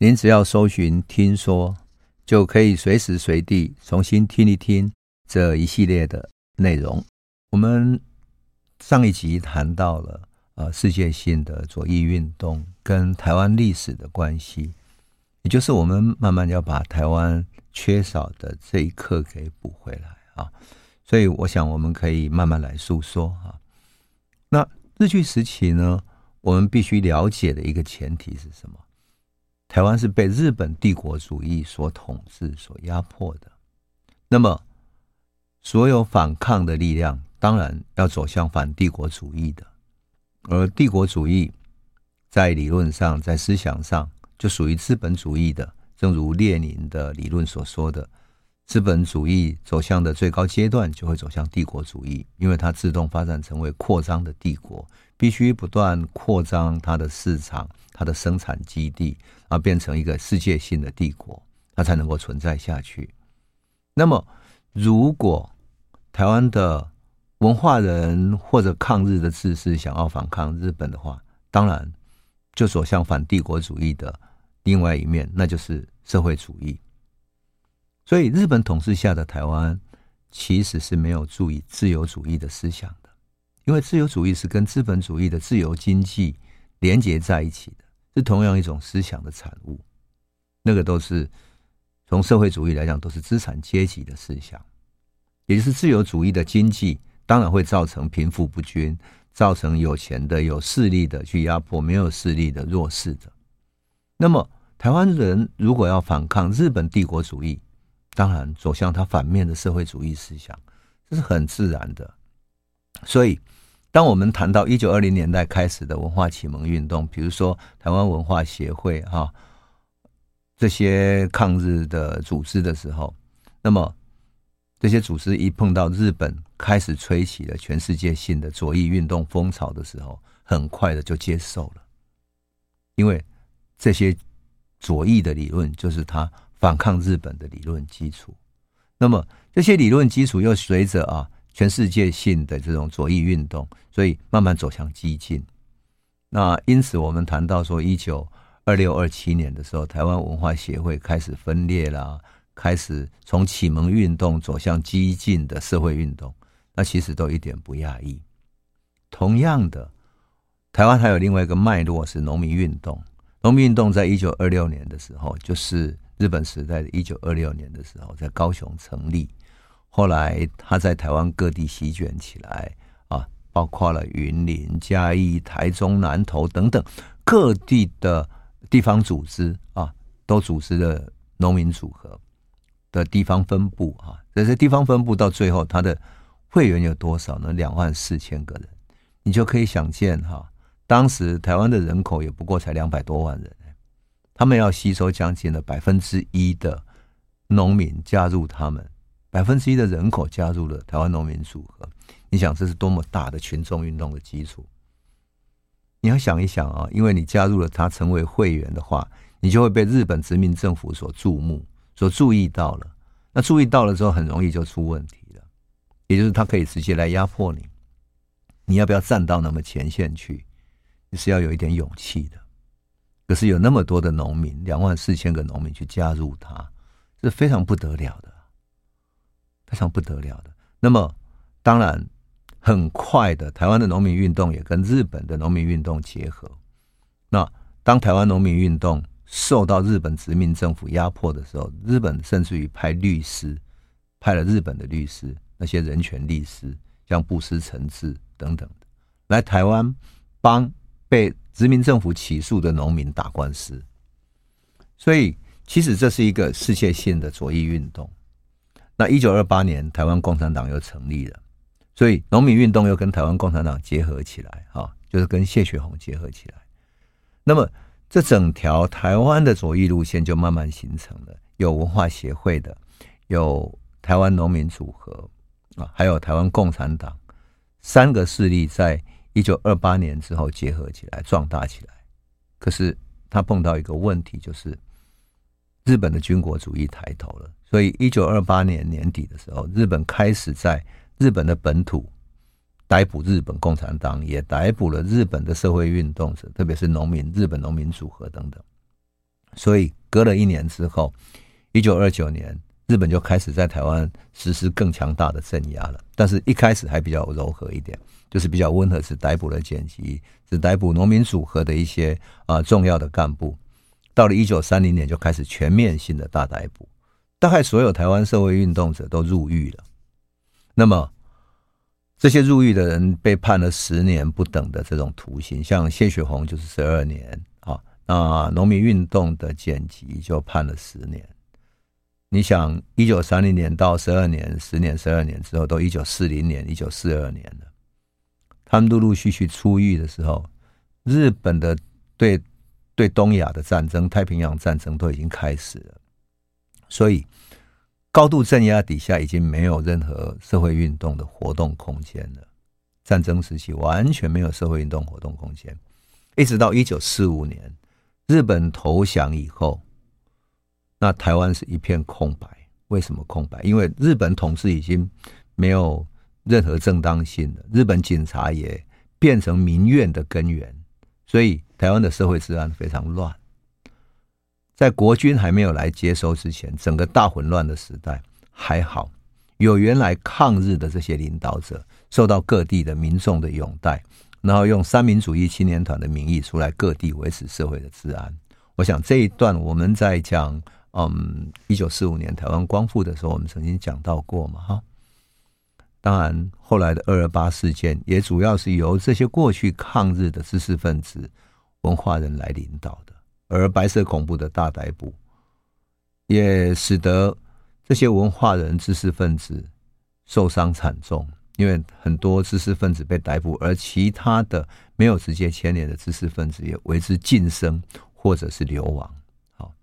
您只要搜寻“听说”，就可以随时随地重新听一听这一系列的内容。我们上一集谈到了呃世界性的左翼运动跟台湾历史的关系。也就是我们慢慢要把台湾缺少的这一刻给补回来啊，所以我想我们可以慢慢来诉说啊。那日据时期呢，我们必须了解的一个前提是什么？台湾是被日本帝国主义所统治、所压迫的。那么，所有反抗的力量当然要走向反帝国主义的，而帝国主义在理论上、在思想上。就属于资本主义的，正如列宁的理论所说的，资本主义走向的最高阶段就会走向帝国主义，因为它自动发展成为扩张的帝国，必须不断扩张它的市场、它的生产基地，而变成一个世界性的帝国，它才能够存在下去。那么，如果台湾的文化人或者抗日的志士想要反抗日本的话，当然就走向反帝国主义的。另外一面，那就是社会主义。所以，日本统治下的台湾其实是没有注意自由主义的思想的，因为自由主义是跟资本主义的自由经济连接在一起的，是同样一种思想的产物。那个都是从社会主义来讲，都是资产阶级的思想，也就是自由主义的经济当然会造成贫富不均，造成有钱的、有势力的去压迫没有势力的弱势的。那么。台湾人如果要反抗日本帝国主义，当然走向他反面的社会主义思想，这是很自然的。所以，当我们谈到一九二零年代开始的文化启蒙运动，比如说台湾文化协会哈这些抗日的组织的时候，那么这些组织一碰到日本开始吹起了全世界性的左翼运动风潮的时候，很快的就接受了，因为这些。左翼的理论就是他反抗日本的理论基础，那么这些理论基础又随着啊全世界性的这种左翼运动，所以慢慢走向激进。那因此我们谈到说，一九二六二七年的时候，台湾文化协会开始分裂啦，开始从启蒙运动走向激进的社会运动，那其实都一点不讶异。同样的，台湾还有另外一个脉络是农民运动。农民运动在一九二六年的时候，就是日本时代的一九二六年的时候，在高雄成立。后来他在台湾各地席卷起来啊，包括了云林、嘉义、台中、南投等等各地的地方组织啊，都组织了农民组合的地方分部啊。这些地方分部到最后，他的会员有多少呢？两万四千个人，你就可以想见哈。当时台湾的人口也不过才两百多万人，他们要吸收将近的百分之一的农民加入他们，百分之一的人口加入了台湾农民组合，你想这是多么大的群众运动的基础？你要想一想啊，因为你加入了他成为会员的话，你就会被日本殖民政府所注目、所注意到了。那注意到了之后，很容易就出问题了，也就是他可以直接来压迫你，你要不要站到那么前线去？你是要有一点勇气的，可是有那么多的农民，两万四千个农民去加入他，是非常不得了的，非常不得了的。那么，当然，很快的，台湾的农民运动也跟日本的农民运动结合。那当台湾农民运动受到日本殖民政府压迫的时候，日本甚至于派律师，派了日本的律师，那些人权律师，像布施辰治等等的，来台湾帮。被殖民政府起诉的农民打官司，所以其实这是一个世界性的左翼运动。那一九二八年，台湾共产党又成立了，所以农民运动又跟台湾共产党结合起来，哈，就是跟谢雪红结合起来。那么，这整条台湾的左翼路线就慢慢形成了，有文化协会的，有台湾农民组合啊，还有台湾共产党三个势力，在一九二八年之后结合起来，壮大起来。可是他碰到一个问题，就是日本的军国主义抬头了。所以一九二八年年底的时候，日本开始在日本的本土逮捕日本共产党，也逮捕了日本的社会运动者，特别是农民、日本农民组合等等。所以隔了一年之后，一九二九年，日本就开始在台湾实施更强大的镇压了。但是一开始还比较柔和一点，就是比较温和，是逮捕了剪辑，是逮捕农民组合的一些啊、重要的干部。到了一九三零年，就开始全面性的大逮捕。大概所有台湾社会运动者都入狱了，那么这些入狱的人被判了十年不等的这种徒刑，像谢雪红就是十二年啊，那农民运动的剪辑就判了十年。你想，一九三零年到十二年，十年十二年之后，都一九四零年、一九四二年了。他们陆陆续续出狱的时候，日本的对对东亚的战争、太平洋战争都已经开始了。所以，高度镇压底下已经没有任何社会运动的活动空间了。战争时期完全没有社会运动活动空间，一直到一九四五年日本投降以后，那台湾是一片空白。为什么空白？因为日本统治已经没有任何正当性了，日本警察也变成民怨的根源，所以台湾的社会治安非常乱。在国军还没有来接收之前，整个大混乱的时代还好，有原来抗日的这些领导者受到各地的民众的拥戴，然后用三民主义青年团的名义出来各地维持社会的治安。我想这一段我们在讲，嗯，一九四五年台湾光复的时候，我们曾经讲到过嘛，哈。当然，后来的二二八事件也主要是由这些过去抗日的知识分子、文化人来领导的。而白色恐怖的大逮捕，也使得这些文化人、知识分子受伤惨重，因为很多知识分子被逮捕，而其他的没有直接牵连的知识分子也为之晋升或者是流亡。好，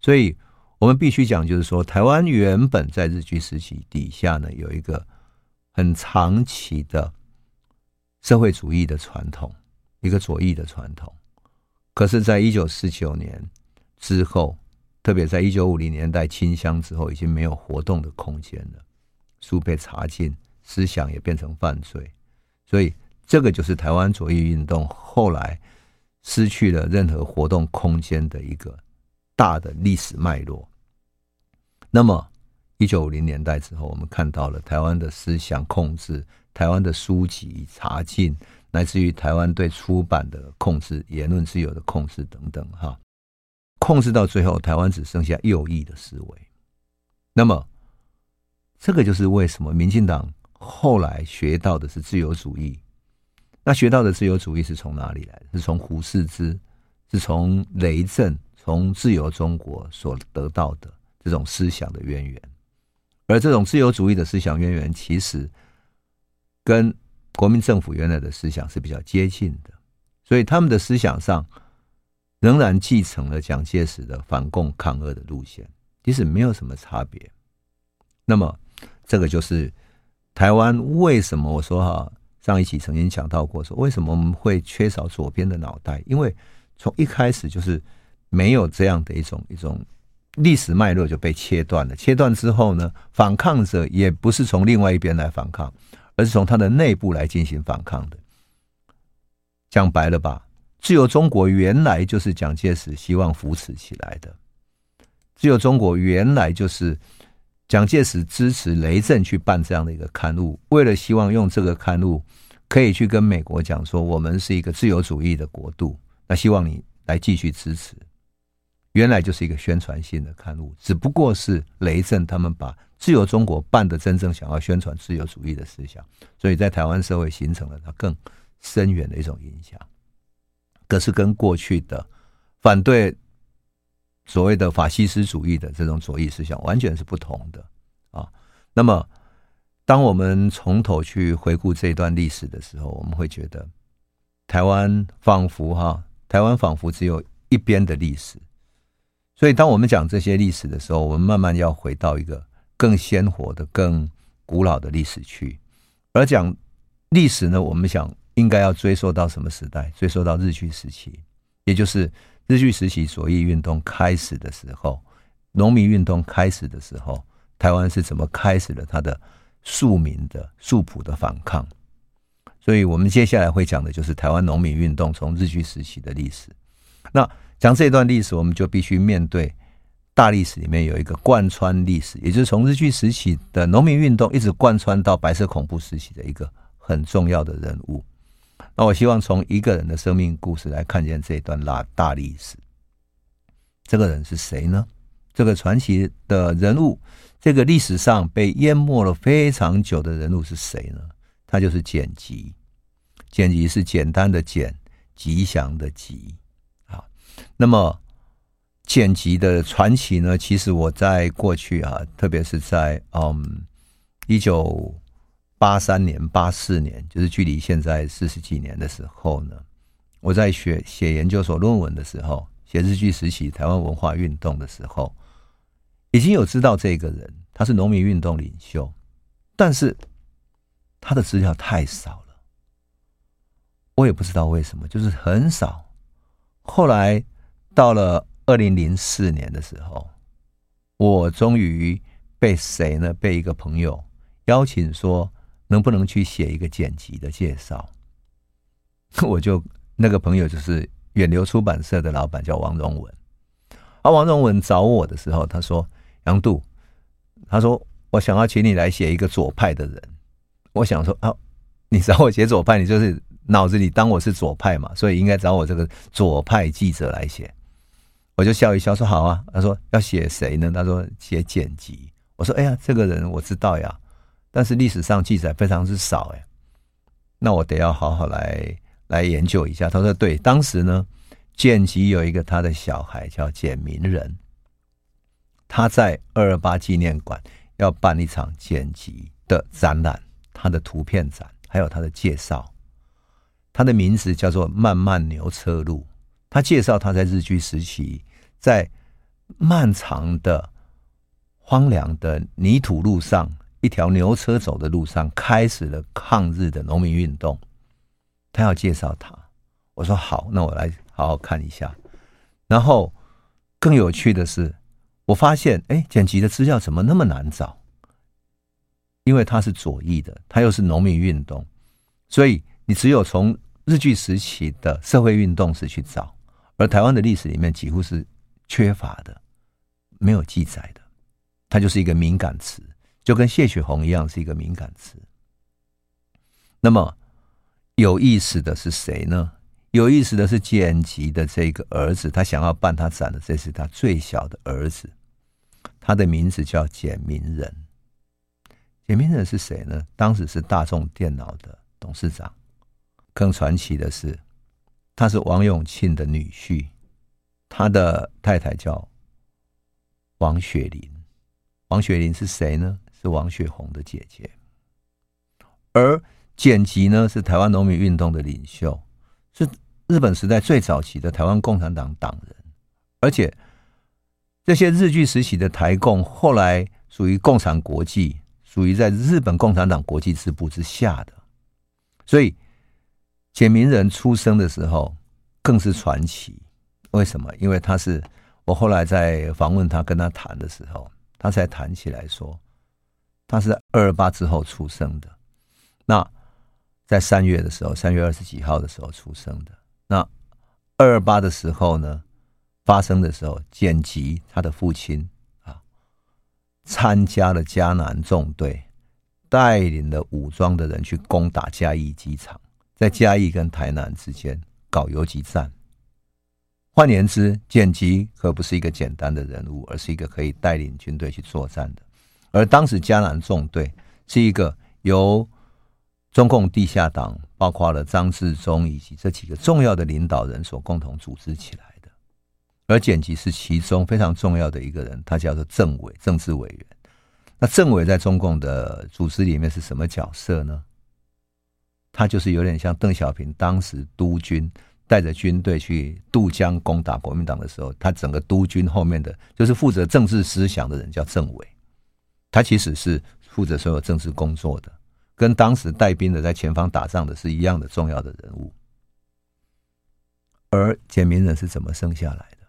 所以我们必须讲，就是说，台湾原本在日据时期底下呢，有一个很长期的社会主义的传统，一个左翼的传统。可是，在一九四九年之后，特别在一九五零年代清乡之后，已经没有活动的空间了，书被查禁，思想也变成犯罪，所以这个就是台湾左翼运动后来失去了任何活动空间的一个大的历史脉络。那么，一九五零年代之后，我们看到了台湾的思想控制，台湾的书籍查禁。来自于台湾对出版的控制、言论自由的控制等等，哈，控制到最后，台湾只剩下右翼的思维。那么，这个就是为什么民进党后来学到的是自由主义。那学到的自由主义是从哪里来的？是从胡适之，是从雷震、从自由中国所得到的这种思想的渊源。而这种自由主义的思想渊源，其实跟国民政府原来的思想是比较接近的，所以他们的思想上仍然继承了蒋介石的反共抗俄的路线，其实没有什么差别。那么，这个就是台湾为什么我说哈，上一期曾经讲到过，说为什么我们会缺少左边的脑袋？因为从一开始就是没有这样的一种一种历史脉络就被切断了。切断之后呢，反抗者也不是从另外一边来反抗。而是从他的内部来进行反抗的。讲白了吧，自由中国原来就是蒋介石希望扶持起来的。自由中国原来就是蒋介石支持雷震去办这样的一个刊物，为了希望用这个刊物可以去跟美国讲说，我们是一个自由主义的国度，那希望你来继续支持。原来就是一个宣传性的刊物，只不过是雷震他们把自由中国办的真正想要宣传自由主义的思想，所以在台湾社会形成了它更深远的一种影响。可是跟过去的反对所谓的法西斯主义的这种左翼思想完全是不同的啊。那么，当我们从头去回顾这段历史的时候，我们会觉得台湾仿佛哈，台湾仿佛只有一边的历史。所以，当我们讲这些历史的时候，我们慢慢要回到一个更鲜活的、更古老的历史去。而讲历史呢，我们想应该要追溯到什么时代？追溯到日据时期，也就是日据时期左翼运动开始的时候，农民运动开始的时候，台湾是怎么开始了它的庶民的素朴的反抗？所以我们接下来会讲的就是台湾农民运动从日据时期的历史。那讲这段历史，我们就必须面对大历史里面有一个贯穿历史，也就是从日据时期的农民运动一直贯穿到白色恐怖时期的一个很重要的人物。那我希望从一个人的生命故事来看见这一段大大历史。这个人是谁呢？这个传奇的人物，这个历史上被淹没了非常久的人物是谁呢？他就是简吉。简吉是简单的简，吉祥的吉。那么，剪辑的传奇呢？其实我在过去啊，特别是在嗯一九八三年、八四年，就是距离现在四十几年的时候呢，我在学写研究所论文的时候，写日据时期台湾文化运动的时候，已经有知道这个人，他是农民运动领袖，但是他的资料太少了，我也不知道为什么，就是很少。后来到了二零零四年的时候，我终于被谁呢？被一个朋友邀请说，能不能去写一个剪辑的介绍？我就那个朋友就是远流出版社的老板，叫王荣文。而王荣文找我的时候，他说：“杨渡，他说我想要请你来写一个左派的人。”我想说：“啊，你找我写左派，你就是。”脑子里当我是左派嘛，所以应该找我这个左派记者来写。我就笑一笑说好啊。他说要写谁呢？他说写简吉。我说哎呀，这个人我知道呀，但是历史上记载非常之少哎。那我得要好好来来研究一下。他说对，当时呢，简吉有一个他的小孩叫简明仁，他在二二八纪念馆要办一场简吉的展览，他的图片展，还有他的介绍。他的名字叫做漫漫牛车路。他介绍他在日据时期，在漫长的荒凉的泥土路上，一条牛车走的路上，开始了抗日的农民运动。他要介绍他，我说好，那我来好好看一下。然后更有趣的是，我发现，哎，剪辑的资料怎么那么难找？因为他是左翼的，他又是农民运动，所以你只有从日据时期的社会运动史去找，而台湾的历史里面几乎是缺乏的，没有记载的，它就是一个敏感词，就跟谢雪红一样是一个敏感词。那么有意思的是谁呢？有意思的是简吉的这个儿子，他想要办他展的，这是他最小的儿子，他的名字叫简明仁。简明仁是谁呢？当时是大众电脑的董事长。更传奇的是，他是王永庆的女婿，他的太太叫王雪琳。王雪琳是谁呢？是王雪红的姐姐。而简吉呢，是台湾农民运动的领袖，是日本时代最早期的台湾共产党党人。而且这些日据时期的台共，后来属于共产国际，属于在日本共产党国际支部之下的，所以。简明仁出生的时候更是传奇，为什么？因为他是我后来在访问他、跟他谈的时候，他才谈起来说，他是二二八之后出生的。那在三月的时候，三月二十几号的时候出生的。那二二八的时候呢，发生的时候，简吉他的父亲啊，参加了嘉南纵队，带领了武装的人去攻打嘉义机场。在嘉义跟台南之间搞游击战。换言之，简吉可不是一个简单的人物，而是一个可以带领军队去作战的。而当时嘉南纵队是一个由中共地下党，包括了张治中以及这几个重要的领导人所共同组织起来的。而简吉是其中非常重要的一个人，他叫做政委，政治委员。那政委在中共的组织里面是什么角色呢？他就是有点像邓小平当时督军带着军队去渡江攻打国民党的时候，他整个督军后面的就是负责政治思想的人叫政委，他其实是负责所有政治工作的，跟当时带兵的在前方打仗的是一样的重要的人物。而简明人是怎么生下来的？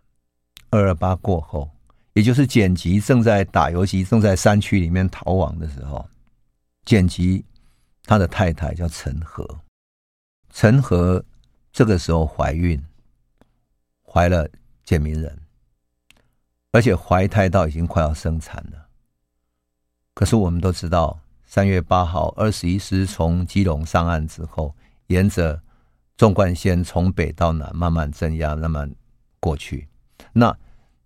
二二八过后，也就是简吉正在打游击，正在山区里面逃亡的时候，简吉他的太太叫陈和，陈和。这个时候怀孕，怀了简明人，而且怀胎到已经快要生产了。可是我们都知道，三月八号，二十一师从基隆上岸之后，沿着纵贯线从北到南慢慢镇压，慢慢过去。那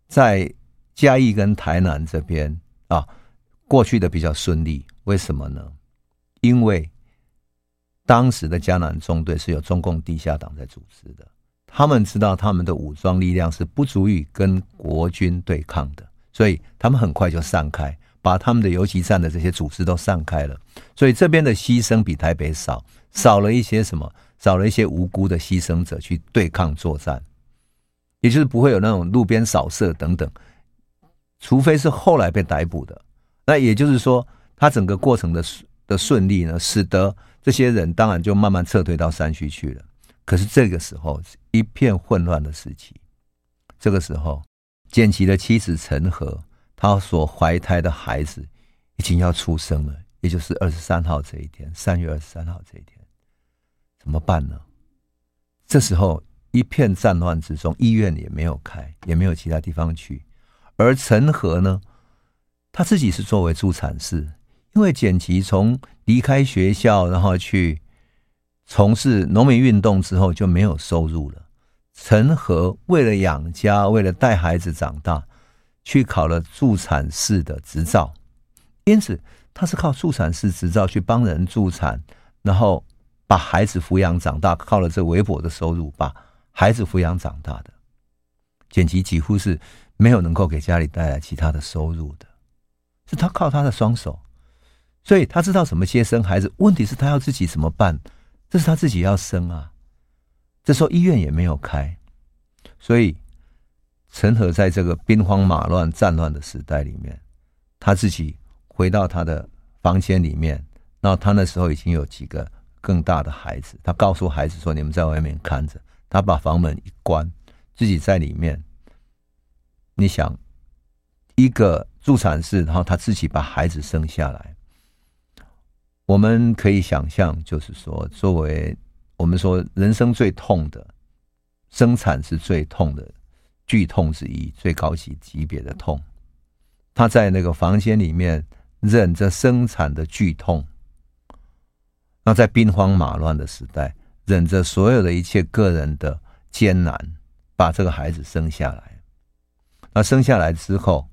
在嘉义跟台南这边啊，过去的比较顺利，为什么呢？因为当时的嘉南纵队是由中共地下党在组织的，他们知道他们的武装力量是不足以跟国军对抗的，所以他们很快就散开，把他们的游击战的这些组织都散开了。所以这边的牺牲比台北少，少了一些什么？少了一些无辜的牺牲者去对抗作战，也就是不会有那种路边扫射等等，除非是后来被逮捕的。那也就是说，他整个过程的的顺利呢，使得。这些人当然就慢慢撤退到山区去了。可是这个时候一片混乱的时期，这个时候，建奇的妻子陈和，她所怀胎的孩子已经要出生了，也就是二十三号这一天，三月二十三号这一天，怎么办呢？这时候一片战乱之中，医院也没有开，也没有其他地方去，而陈和呢，他自己是作为助产士。因为简吉从离开学校，然后去从事农民运动之后就没有收入了。陈和为了养家，为了带孩子长大，去考了助产士的执照，因此他是靠助产士执照去帮人助产，然后把孩子抚养长大，靠了这微薄的收入把孩子抚养长大的。简吉几乎是没有能够给家里带来其他的收入的，是他靠他的双手。所以他知道怎么接生孩子，问题是他要自己怎么办？这是他自己要生啊。这时候医院也没有开，所以陈和在这个兵荒马乱、战乱的时代里面，他自己回到他的房间里面。然后他那时候已经有几个更大的孩子，他告诉孩子说：“你们在外面看着。”他把房门一关，自己在里面。你想，一个助产士，然后他自己把孩子生下来。我们可以想象，就是说，作为我们说人生最痛的生产是最痛的剧痛之一，最高级级别的痛。他在那个房间里面忍着生产的剧痛，那在兵荒马乱的时代，忍着所有的一切个人的艰难，把这个孩子生下来。那生下来之后，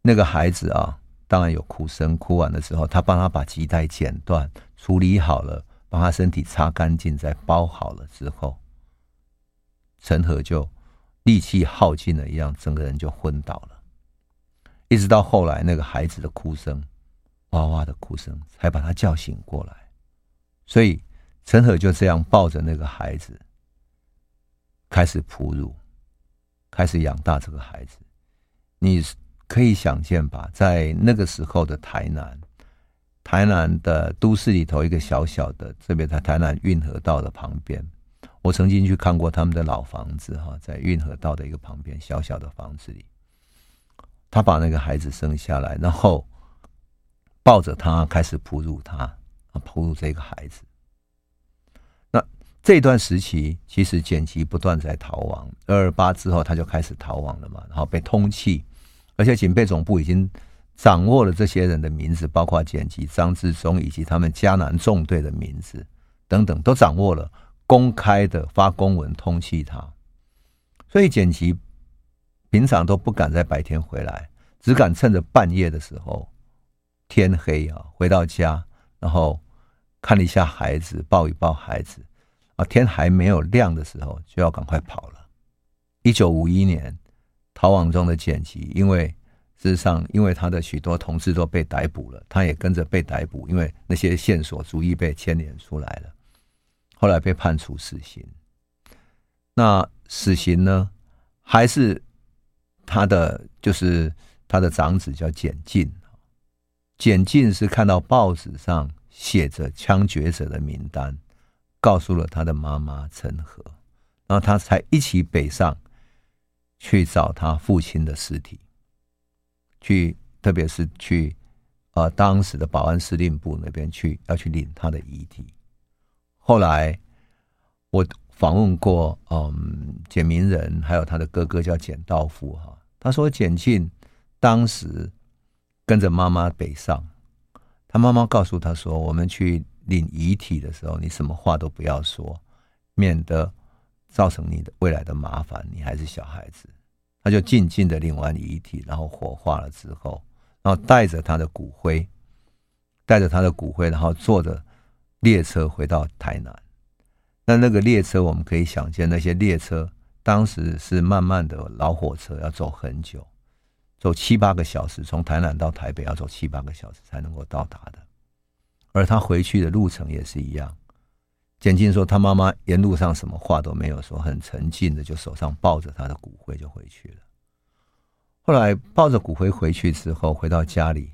那个孩子啊。当然有哭声，哭完的时候，他帮他把脐带剪断，处理好了，帮他身体擦干净，再包好了之后，陈和就力气耗尽了一样，整个人就昏倒了。一直到后来，那个孩子的哭声，哇哇的哭声，才把他叫醒过来。所以，陈和就这样抱着那个孩子，开始哺乳，开始养大这个孩子。你。可以想见吧，在那个时候的台南，台南的都市里头，一个小小的，特别在台南运河道的旁边，我曾经去看过他们的老房子，哈，在运河道的一个旁边小小的房子里，他把那个孩子生下来，然后抱着他开始哺乳他，哺乳这个孩子。那这段时期，其实简吉不断在逃亡，二二八之后他就开始逃亡了嘛，然后被通缉。而且警备总部已经掌握了这些人的名字，包括简吉、张志忠以及他们嘉南纵队的名字等等，都掌握了，公开的发公文通缉他。所以简吉平常都不敢在白天回来，只敢趁着半夜的时候，天黑啊，回到家，然后看了一下孩子，抱一抱孩子，啊，天还没有亮的时候就要赶快跑了。一九五一年。逃亡中的简吉，因为事实上，因为他的许多同事都被逮捕了，他也跟着被逮捕，因为那些线索逐一被牵连出来了。后来被判处死刑。那死刑呢，还是他的就是他的长子叫简进。简进是看到报纸上写着枪决者的名单，告诉了他的妈妈陈和，然后他才一起北上去找他父亲的尸体，去特别是去呃当时的保安司令部那边去，要去领他的遗体。后来我访问过嗯简明仁，还有他的哥哥叫简道夫哈，他说简进当时。跟着妈妈北上，他妈妈告诉他说：“我们去领遗体的时候，你什么话都不要说，免得造成你的未来的麻烦。你还是小孩子。”他就静静的领完遗体，然后火化了之后，然后带着他的骨灰，带着他的骨灰，然后坐着列车回到台南。那那个列车，我们可以想见，那些列车当时是慢慢的老火车，要走很久。走七八个小时，从台南到台北要走七八个小时才能够到达的，而他回去的路程也是一样。简进说，他妈妈沿路上什么话都没有说，很沉静的就手上抱着他的骨灰就回去了。后来抱着骨灰回去之后，回到家里，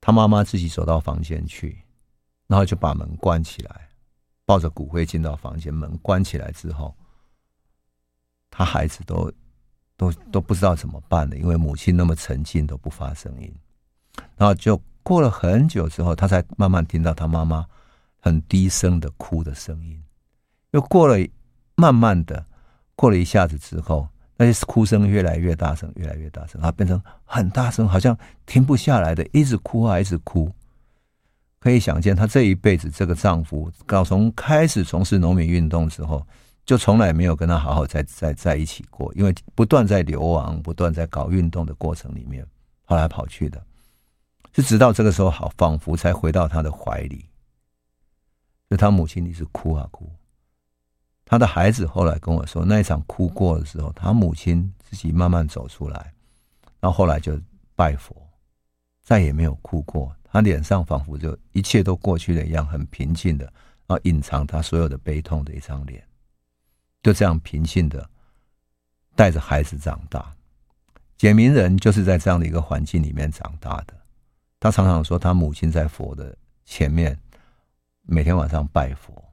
他妈妈自己走到房间去，然后就把门关起来，抱着骨灰进到房间，门关起来之后，他孩子都。都都不知道怎么办了，因为母亲那么沉静都不发声音，然后就过了很久之后，他才慢慢听到他妈妈很低声的哭的声音。又过了慢慢的过了一下子之后，那些哭声越来越大声，越来越大声，然后变成很大声，好像停不下来的，一直哭啊，一直哭。可以想见，她这一辈子这个丈夫，搞从开始从事农民运动之后。就从来没有跟她好好在在在一起过，因为不断在流亡，不断在搞运动的过程里面跑来跑去的，是直到这个时候好，仿佛才回到他的怀里。就他母亲一直哭啊哭，他的孩子后来跟我说，那一场哭过的时候，他母亲自己慢慢走出来，然后后来就拜佛，再也没有哭过。他脸上仿佛就一切都过去了一样，很平静的，然后隐藏他所有的悲痛的一张脸。就这样平静的带着孩子长大，简明仁就是在这样的一个环境里面长大的。他常常说，他母亲在佛的前面每天晚上拜佛，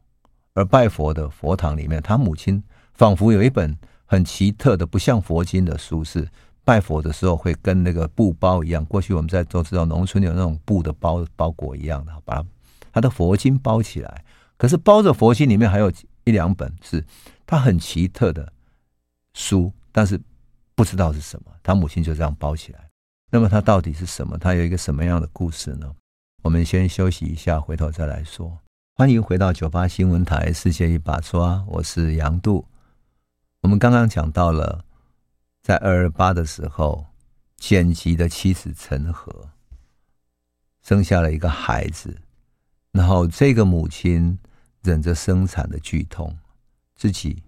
而拜佛的佛堂里面，他母亲仿佛有一本很奇特的、不像佛经的书，是拜佛的时候会跟那个布包一样。过去我们在都知道，农村有那种布的包包裹一样的，把他的佛经包起来。可是包着佛经里面还有一两本是。他很奇特的书，但是不知道是什么。他母亲就这样包起来。那么他到底是什么？他有一个什么样的故事呢？我们先休息一下，回头再来说。欢迎回到九八新闻台《世界一把抓》，我是杨度。我们刚刚讲到了，在二二八的时候，简吉的妻子陈和生下了一个孩子，然后这个母亲忍着生产的剧痛。自己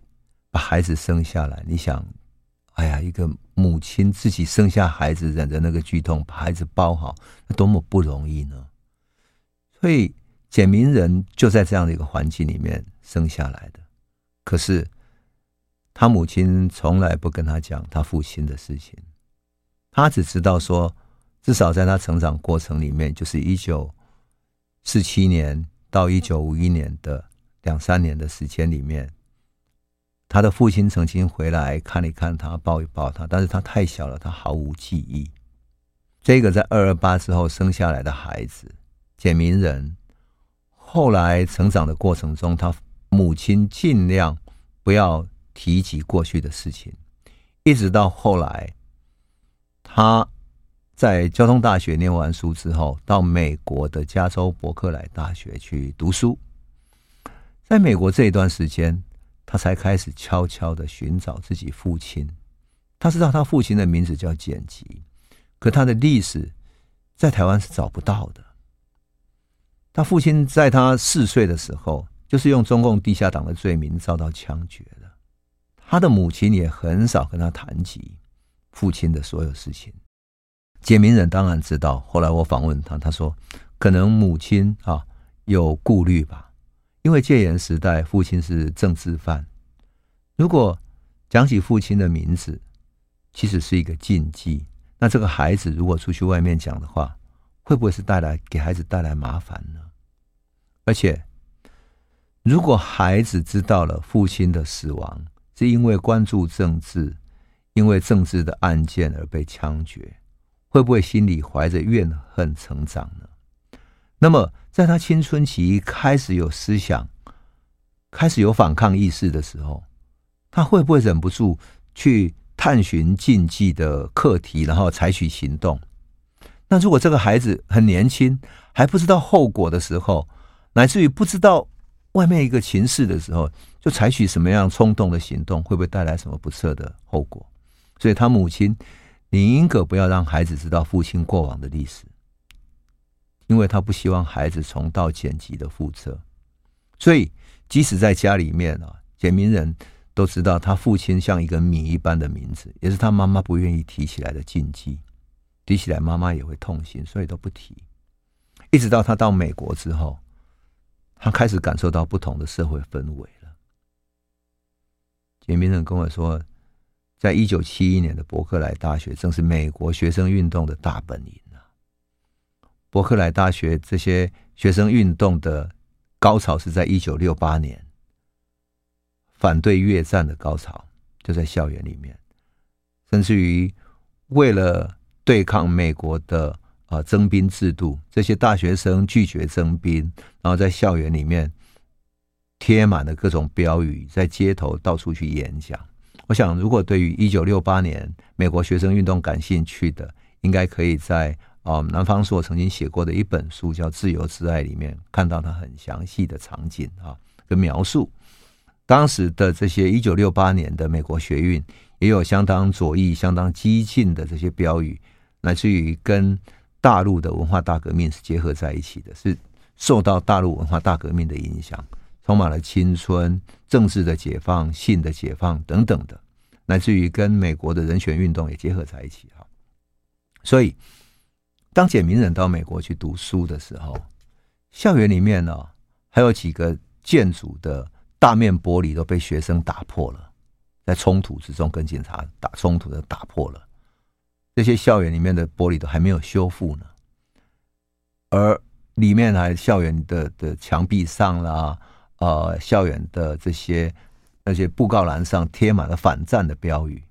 把孩子生下来，你想，哎呀，一个母亲自己生下孩子，忍着那个剧痛，把孩子包好，那多么不容易呢？所以简明仁就在这样的一个环境里面生下来的。可是他母亲从来不跟他讲他父亲的事情，他只知道说，至少在他成长过程里面，就是一九四七年到一九五一年的两三年的时间里面。他的父亲曾经回来看一看他，抱一抱他，但是他太小了，他毫无记忆。这个在二二八之后生下来的孩子简明仁，后来成长的过程中，他母亲尽量不要提及过去的事情，一直到后来，他在交通大学念完书之后，到美国的加州伯克莱大学去读书，在美国这一段时间。他才开始悄悄的寻找自己父亲。他知道他父亲的名字叫简吉，可他的历史在台湾是找不到的。他父亲在他四岁的时候，就是用中共地下党的罪名遭到枪决的。他的母亲也很少跟他谈及父亲的所有事情。简明仁当然知道。后来我访问他，他说可能母亲啊有顾虑吧。因为戒严时代，父亲是政治犯，如果讲起父亲的名字，其实是一个禁忌，那这个孩子如果出去外面讲的话，会不会是带来给孩子带来麻烦呢？而且，如果孩子知道了父亲的死亡是因为关注政治，因为政治的案件而被枪决，会不会心里怀着怨恨成长呢？那么，在他青春期开始有思想、开始有反抗意识的时候，他会不会忍不住去探寻禁忌的课题，然后采取行动？那如果这个孩子很年轻，还不知道后果的时候，乃至于不知道外面一个情势的时候，就采取什么样冲动的行动，会不会带来什么不测的后果？所以，他母亲宁可不要让孩子知道父亲过往的历史，因为他不希望孩子重蹈简吉的覆辙。所以，即使在家里面啊，简明人。都知道他父亲像一个谜一般的名字，也是他妈妈不愿意提起来的禁忌，提起来妈妈也会痛心，所以都不提。一直到他到美国之后，他开始感受到不同的社会氛围了。简明仁跟我说，在一九七一年的伯克莱大学，正是美国学生运动的大本营啊。伯克莱大学这些学生运动的高潮是在一九六八年。反对越战的高潮就在校园里面，甚至于为了对抗美国的啊征兵制度，这些大学生拒绝征兵，然后在校园里面贴满了各种标语，在街头到处去演讲。我想，如果对于一九六八年美国学生运动感兴趣的，应该可以在啊南方朔曾经写过的一本书叫《自由之爱》里面看到他很详细的场景啊跟描述。当时的这些一九六八年的美国学运，也有相当左翼、相当激进的这些标语，来自于跟大陆的文化大革命是结合在一起的，是受到大陆文化大革命的影响，充满了青春、政治的解放、性的解放等等的，乃至于跟美国的人权运动也结合在一起哈。所以，当简明仁到美国去读书的时候，校园里面呢，还有几个建筑的。大面玻璃都被学生打破了，在冲突之中跟警察打冲突的打破了，这些校园里面的玻璃都还没有修复呢，而里面还校园的的墙壁上啦，呃，校园的这些那些布告栏上贴满了反战的标语。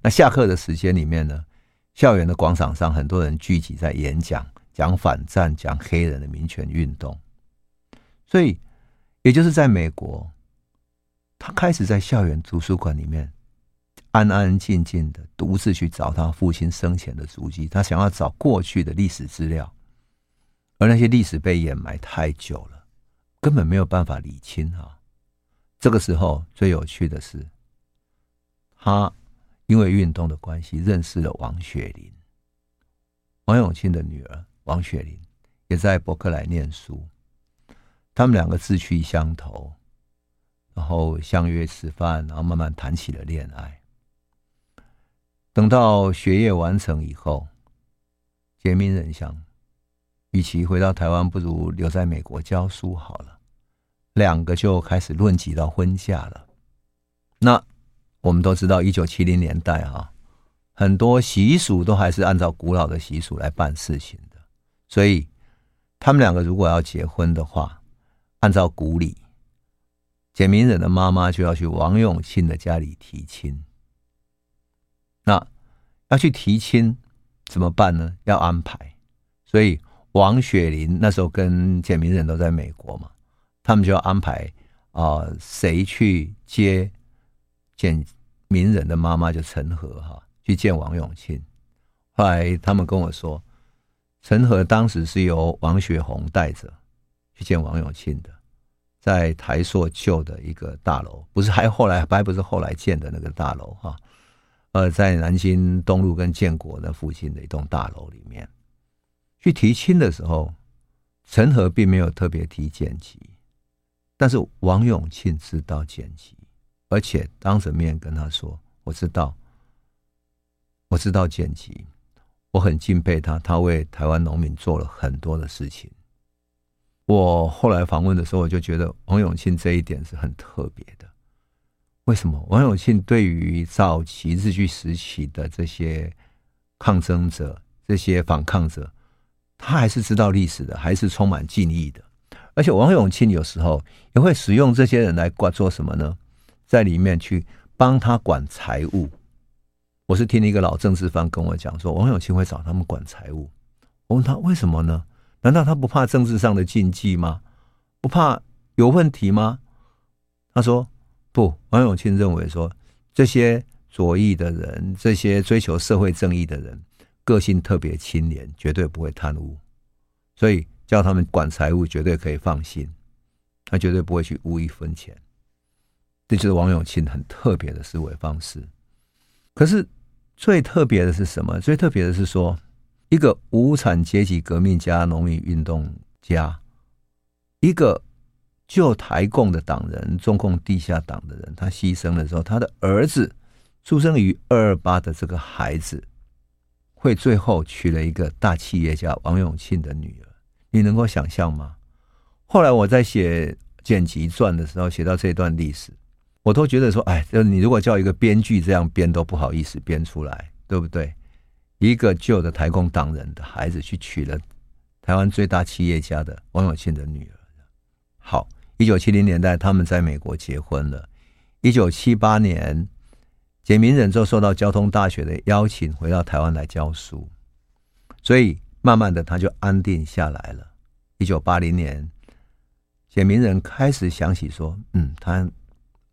那下课的时间里面呢，校园的广场上很多人聚集在演讲，讲反战，讲黑人的民权运动，所以。也就是在美国，他开始在校园图书馆里面安安静静的独自去找他父亲生前的足迹。他想要找过去的历史资料，而那些历史被掩埋太久了，根本没有办法理清啊。这个时候最有趣的是，他因为运动的关系认识了王雪琳，王永庆的女儿王雪琳也在伯克莱念书。他们两个志趣相投，然后相约吃饭，然后慢慢谈起了恋爱。等到学业完成以后，简明仁想，与其回到台湾，不如留在美国教书好了。两个就开始论及到婚嫁了。那我们都知道，一九七零年代啊，很多习俗都还是按照古老的习俗来办事情的，所以他们两个如果要结婚的话，按照古礼，简明仁的妈妈就要去王永庆的家里提亲。那要去提亲怎么办呢？要安排。所以王雪林那时候跟简明仁都在美国嘛，他们就要安排啊，谁去接简明仁的妈妈就陈和哈去见王永庆。后来他们跟我说，陈和当时是由王雪红带着去见王永庆的。在台塑旧的一个大楼，不是还后来还不是后来建的那个大楼哈，呃，在南京东路跟建国那附近的一栋大楼里面，去提亲的时候，陈和并没有特别提剪辑，但是王永庆知道剪辑，而且当着面跟他说：“我知道，我知道剪辑，我很敬佩他，他为台湾农民做了很多的事情。”我后来访问的时候，我就觉得王永庆这一点是很特别的。为什么王永庆对于早期日据时期的这些抗争者、这些反抗者，他还是知道历史的，还是充满敬意的。而且王永庆有时候也会使用这些人来管做什么呢？在里面去帮他管财务。我是听了一个老政治犯跟我讲说，王永庆会找他们管财务。我问他为什么呢？难道他不怕政治上的禁忌吗？不怕有问题吗？他说不。王永庆认为说，这些左翼的人，这些追求社会正义的人，个性特别清廉，绝对不会贪污，所以叫他们管财务绝对可以放心，他绝对不会去污一分钱。这就是王永庆很特别的思维方式。可是最特别的是什么？最特别的是说，一个无产阶级革命家、农民运动家，一个旧台共的党人、中共地下党的人，他牺牲的时候，他的儿子出生于二二八的这个孩子，会最后娶了一个大企业家王永庆的女儿。你能够想象吗？后来我在写剪辑传的时候，写到这段历史。我都觉得说，哎，就你如果叫一个编剧这样编，都不好意思编出来，对不对？一个旧的台共党人的孩子去娶了台湾最大企业家的王永庆的女儿。好，一九七零年代他们在美国结婚了。一九七八年，简明忍就受到交通大学的邀请，回到台湾来教书，所以慢慢的他就安定下来了。一九八零年，简明忍开始想起说，嗯，他。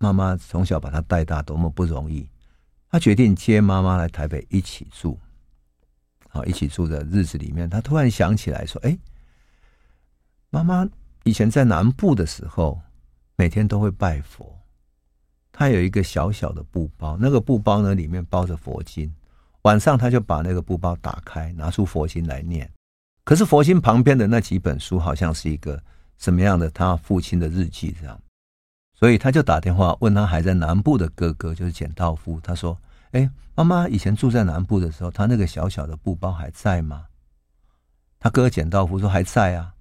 妈妈从小把他带大，多么不容易。他决定接妈妈来台北一起住。好，一起住的日子里面，他突然想起来说：“哎，妈妈以前在南部的时候，每天都会拜佛。他有一个小小的布包，那个布包呢，里面包着佛经。晚上他就把那个布包打开，拿出佛经来念。可是佛经旁边的那几本书，好像是一个什么样的他父亲的日记这样。”所以他就打电话问他还在南部的哥哥，就是简道夫。他说：“哎，妈妈以前住在南部的时候，他那个小小的布包还在吗？”他哥简道夫说：“还在啊。”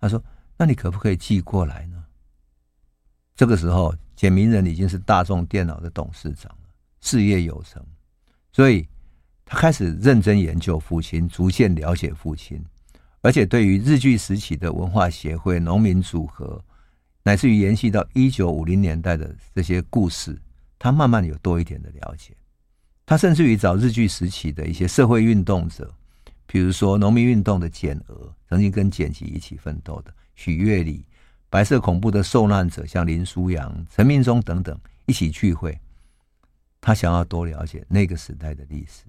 他说：“那你可不可以寄过来呢？”这个时候，简明忍已经是大众电脑的董事长了，事业有成，所以他开始认真研究父亲，逐渐了解父亲，而且对于日据时期的文化协会、农民组合。乃至于延续到一九五零年代的这些故事，他慢慢有多一点的了解。他甚至于找日据时期的一些社会运动者，比如说农民运动的简娥，曾经跟简吉一起奋斗的许月里，白色恐怖的受难者像林书阳、陈明忠等等一起聚会。他想要多了解那个时代的历史，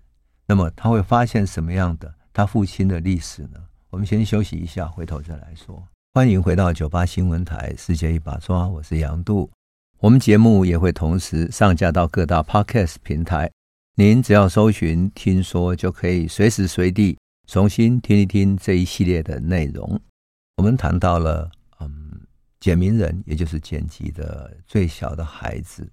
那么他会发现什么样的他父亲的历史呢？我们先休息一下，回头再来说。欢迎回到九八新闻台，世界一把抓，我是杨度。我们节目也会同时上架到各大 Podcast 平台，您只要搜寻“听说”，就可以随时随地重新听一听这一系列的内容。我们谈到了，嗯，简明人，也就是简吉的最小的孩子，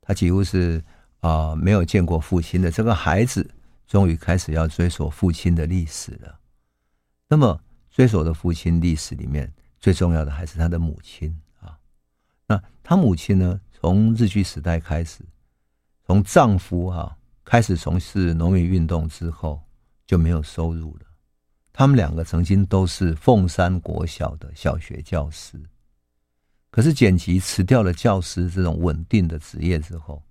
他几乎是啊、没有见过父亲的这个孩子，终于开始要追索父亲的历史了。那么。追索的父亲历史里面最重要的还是他的母亲啊。那他母亲呢？从日据时代开始，从丈夫啊开始从事农民运动之后就没有收入了。他们两个曾经都是凤山国小的小学教师，可是简吉辞掉了教师这种稳定的职业之后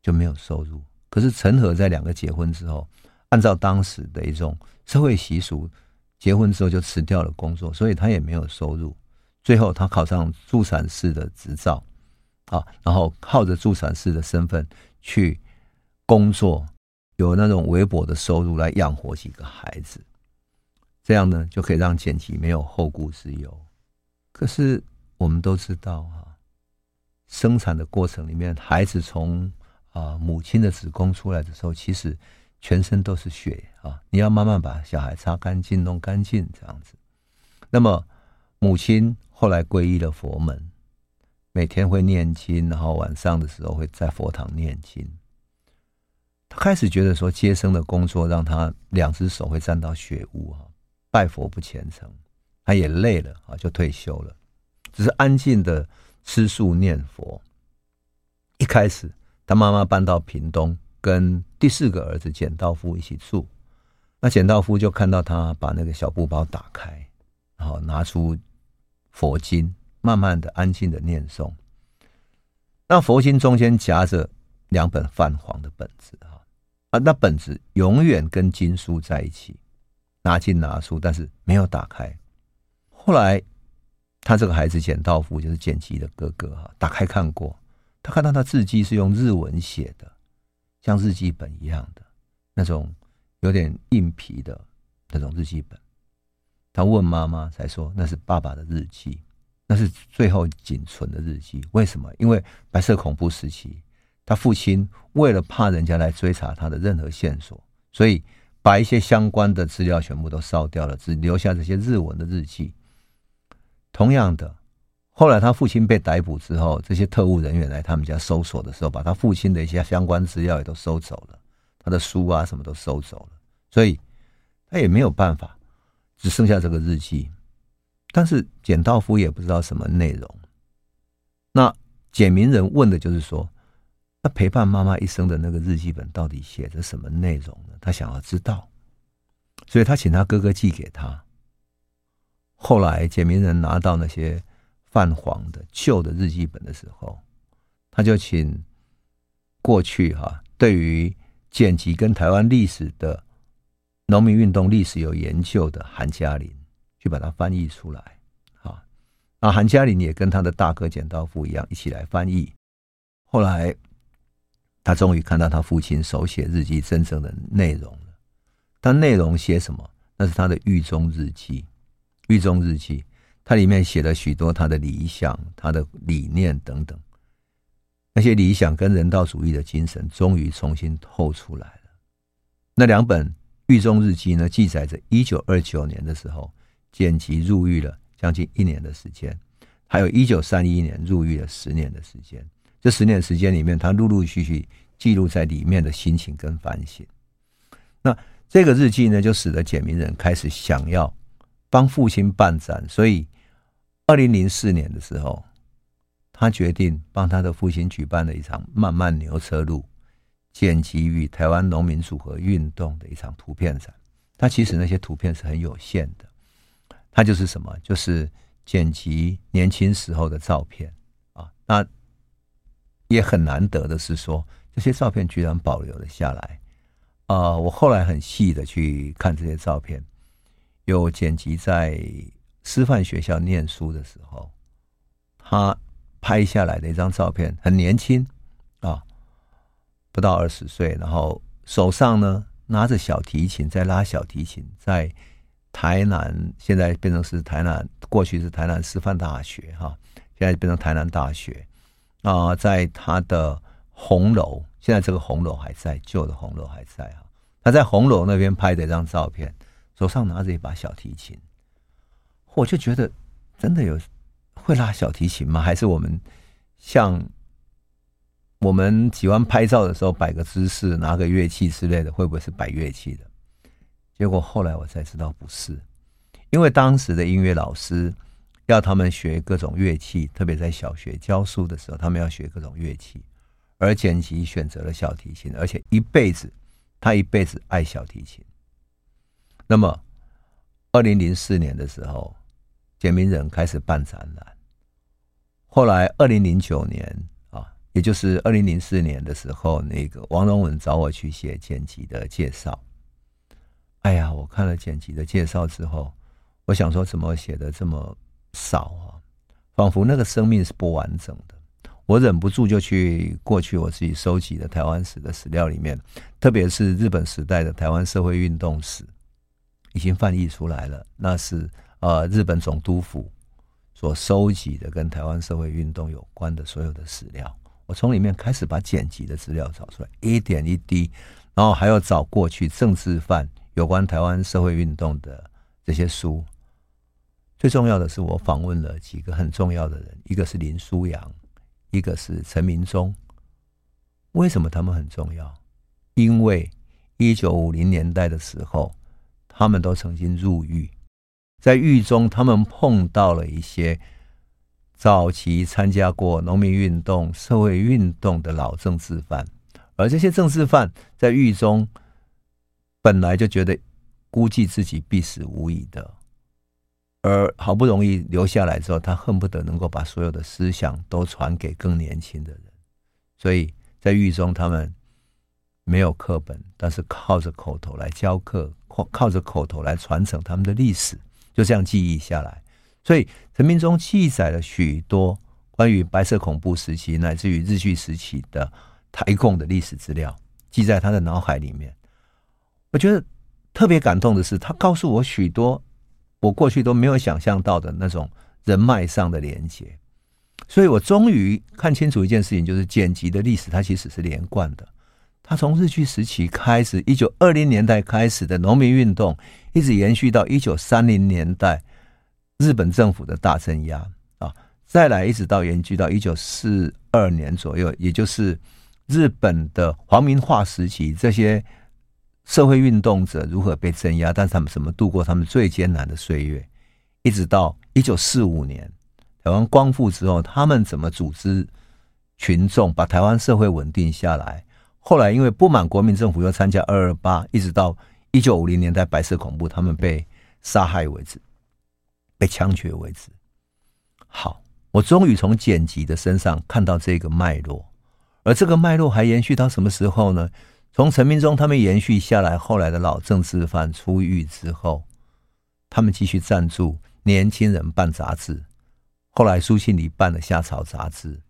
就没有收入。可是陈和在两个结婚之后，按照当时的一种社会习俗。结婚之后就辞掉了工作，所以他也没有收入。最后他考上助产士的执照，啊，然后靠着助产士的身份去工作，有那种微薄的收入来养活几个孩子，这样呢就可以让剪辑没有后顾之忧。可是我们都知道啊，生产的过程里面，孩子从啊母亲的子宫出来的时候，其实。全身都是血啊！你要慢慢把小孩擦干净、弄干净，这样子。那么，母亲后来皈依了佛门，每天会念经，然后晚上的时候会在佛堂念经。他开始觉得说，接生的工作让他两只手会沾到血污啊，拜佛不虔诚，他也累了啊，就退休了，只是安静的吃素念佛。一开始，他妈妈搬到屏东，跟第四个儿子简道夫一起住。那简道夫就看到他把那个小布包打开，然后拿出佛经，慢慢的、安静的念诵。那佛经中间夹着两本泛黄的本子啊，啊，那本子永远跟经书在一起，拿进拿出，但是没有打开。后来，他这个孩子简道夫就是简吉的哥哥哈，打开看过，他看到他字迹是用日文写的，像日记本一样的那种有点硬皮的那种日记本。他问妈妈，才说那是爸爸的日记，那是最后仅存的日记。为什么？因为白色恐怖时期，他父亲为了怕人家来追查他的任何线索，所以把一些相关的资料全部都烧掉了，只留下这些日文的日记。同样的，后来他父亲被逮捕之后，这些特务人员来他们家搜索的时候，把他父亲的一些相关资料也都收走了，他的书啊什么都收走了，所以他也没有办法，只剩下这个日记。但是简道夫也不知道什么内容。那简明人问的就是说，那陪伴妈妈一生的那个日记本到底写着什么内容呢？他想要知道，所以他请他哥哥寄给他。后来，简明人拿到那些泛黄的旧的日记本的时候，他就请过去哈对于剪辑跟台湾历史的农民运动历史有研究的韩嘉林去把它翻译出来啊。啊，韩嘉林也跟他的大哥剪刀夫一样一起来翻译。后来，他终于看到他父亲手写日记真正的内容了。他内容写什么？那是他的狱中日记。狱中日记，它里面写了许多他的理想、他的理念等等。那些理想跟人道主义的精神，终于重新透出来了。那两本狱中日记呢，记载着一九二九年的时候，剪辑入狱了将近一年的时间，还有一九三一年入狱了十年的时间。这十年时间里面，他陆陆续续记录在里面的心情跟反省。那这个日记呢，就使得简明人开始想要。帮父亲办展，所以二零零四年的时候，他决定帮他的父亲举办了一场漫漫牛车路剪辑与台湾农民组合运动的一场图片展。他其实那些图片是很有限的，他就是什么？就是剪辑年轻时候的照片啊。那也很难得的是说，这些照片居然保留了下来啊！我后来很细的去看这些照片。有剪辑在师范学校念书的时候，他拍下来的一张照片，很年轻啊，不到二十岁，然后手上呢拿着小提琴在拉小提琴，在台南，现在变成是台南，过去是台南师范大学哈，现在变成台南大学啊，在他的红楼，现在这个红楼还在，旧的红楼还在哈，他在红楼那边拍的一张照片。手上拿着一把小提琴，我就觉得真的有会拉小提琴吗？还是我们像我们喜欢拍照的时候摆个姿势，拿个乐器之类的，会不会是摆乐器的？结果后来我才知道不是，因为当时的音乐老师要他们学各种乐器，特别在小学教书的时候，他们要学各种乐器，而剪辑选择了小提琴，而且一辈子他一辈子爱小提琴。那么，二零零四年的时候，简明人开始办展览。后来，二零零九年啊，也就是二零零四年的时候，那个王荣文找我去写剪辑的介绍。哎呀，我看了剪辑的介绍之后，我想说，怎么写的这么少啊？仿佛那个生命是不完整的。我忍不住就去过去我自己收集的台湾史的史料里面，特别是日本时代的台湾社会运动史。已经翻译出来了，那是呃日本总督府所收集的跟台湾社会运动有关的所有的史料。我从里面开始把剪辑的资料找出来，一点一滴，然后还要找过去政治犯有关台湾社会运动的这些书。最重要的是，我访问了几个很重要的人，一个是林书扬，一个是陈明忠。为什么他们很重要？因为一九五零年代的时候。他们都曾经入狱，在狱中，他们碰到了一些早期参加过农民运动、社会运动的老政治犯，而这些政治犯在狱中本来就觉得估计自己必死无疑的，而好不容易留下来之后，他恨不得能够把所有的思想都传给更年轻的人，所以在狱中他们没有课本，但是靠着口头来教课，靠靠着口头来传承他们的历史，就这样记忆下来。所以陈铭忠记载了许多关于白色恐怖时期乃至于日据时期的台共的历史资料，记在他的脑海里面。我觉得特别感动的是，他告诉我许多我过去都没有想象到的那种人脉上的连接。所以我终于看清楚一件事情，就是剪辑的历史它其实是连贯的。它从日据时期开始，一九二零年代开始的农民运动，一直延续到一九三零年代。日本政府的大镇压啊，再来一直到延续到一九四二年左右，也就是日本的皇民化时期，这些社会运动者如何被镇压，但是他们怎么度过他们最艰难的岁月，一直到一九四五年台湾光复之后，他们怎么组织群众把台湾社会稳定下来？后来因为不满国民政府，又参加二二八，一直到一九五零年代白色恐怖，他们被杀害为止。被枪决为止。好，我终于从简吉的身上看到这个脉络，而这个脉络还延续到什么时候呢？从陈明忠他们延续下来，后来的老政治犯出狱之后，他们继续赞助年轻人办杂志，后来苏庆礼办了《夏草》杂志，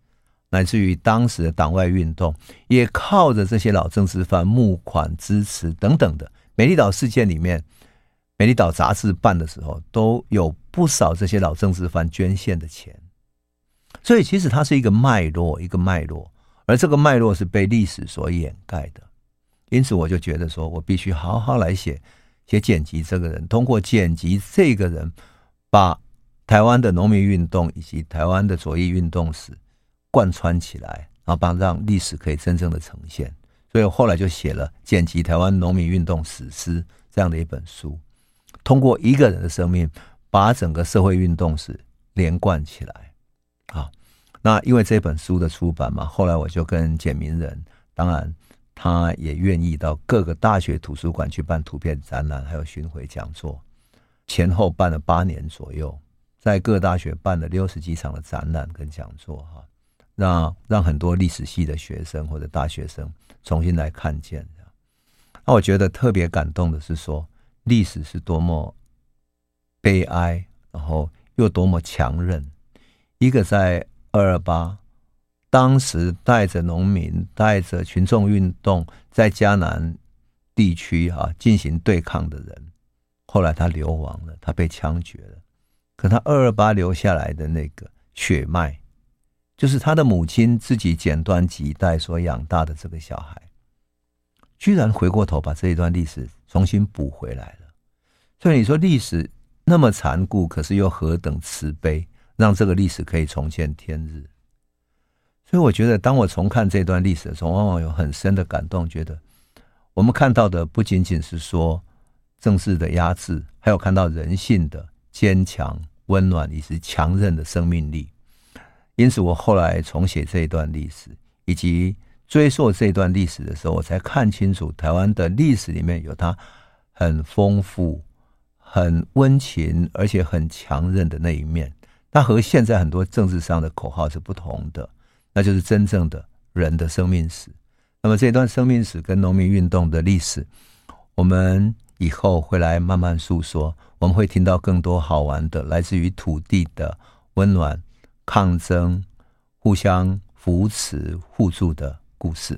乃至于当时的党外运动，也靠着这些老政治犯募款支持等等的美丽岛事件里面。美丽岛杂志办的时候，都有不少这些老政治犯捐献的钱，所以其实它是一个脉络，一个脉络，而这个脉络是被历史所掩盖的。因此，我就觉得说，我必须好好来写写剪辑这个人，通过剪辑这个人，把台湾的农民运动以及台湾的左翼运动史贯穿起来，然后帮让历史可以真正的呈现。所以后来就写了《剪辑台湾农民运动史诗》这样的一本书。通过一个人的生命，把整个社会运动史连贯起来。啊，那因为这本书的出版嘛，后来我就跟简明仁，当然他也愿意到各个大学图书馆去办图片展览，还有巡回讲座，前后办了八年左右，在各大学办了六十几场的展览跟讲座，哈，让让很多历史系的学生或者大学生重新来看见。那我觉得特别感动的是说。历史是多么悲哀，然后又多么强韧。一个在二二八，当时带着农民、带着群众运动，在嘉南地区啊进行对抗的人，后来他流亡了，他被枪决了。可他二二八留下来的那个血脉，就是他的母亲自己剪断脐带所养大的这个小孩。居然回过头把这一段历史重新补回来了，所以你说历史那么残酷，可是又何等慈悲，让这个历史可以重见天日。所以我觉得，当我重看这段历史的时候，往往有很深的感动，觉得我们看到的不仅仅是说政治的压制，还有看到人性的坚强、温暖以及强韧的生命力。因此，我后来重写这一段历史，以及。追溯这段历史的时候，我才看清楚台湾的历史里面有它很丰富、很温情，而且很强韧的那一面。它和现在很多政治上的口号是不同的，那就是真正的人的生命史。那么这段生命史跟农民运动的历史，我们以后会来慢慢诉说。我们会听到更多好玩的，来自于土地的温暖、抗争、互相扶持、互助的故事。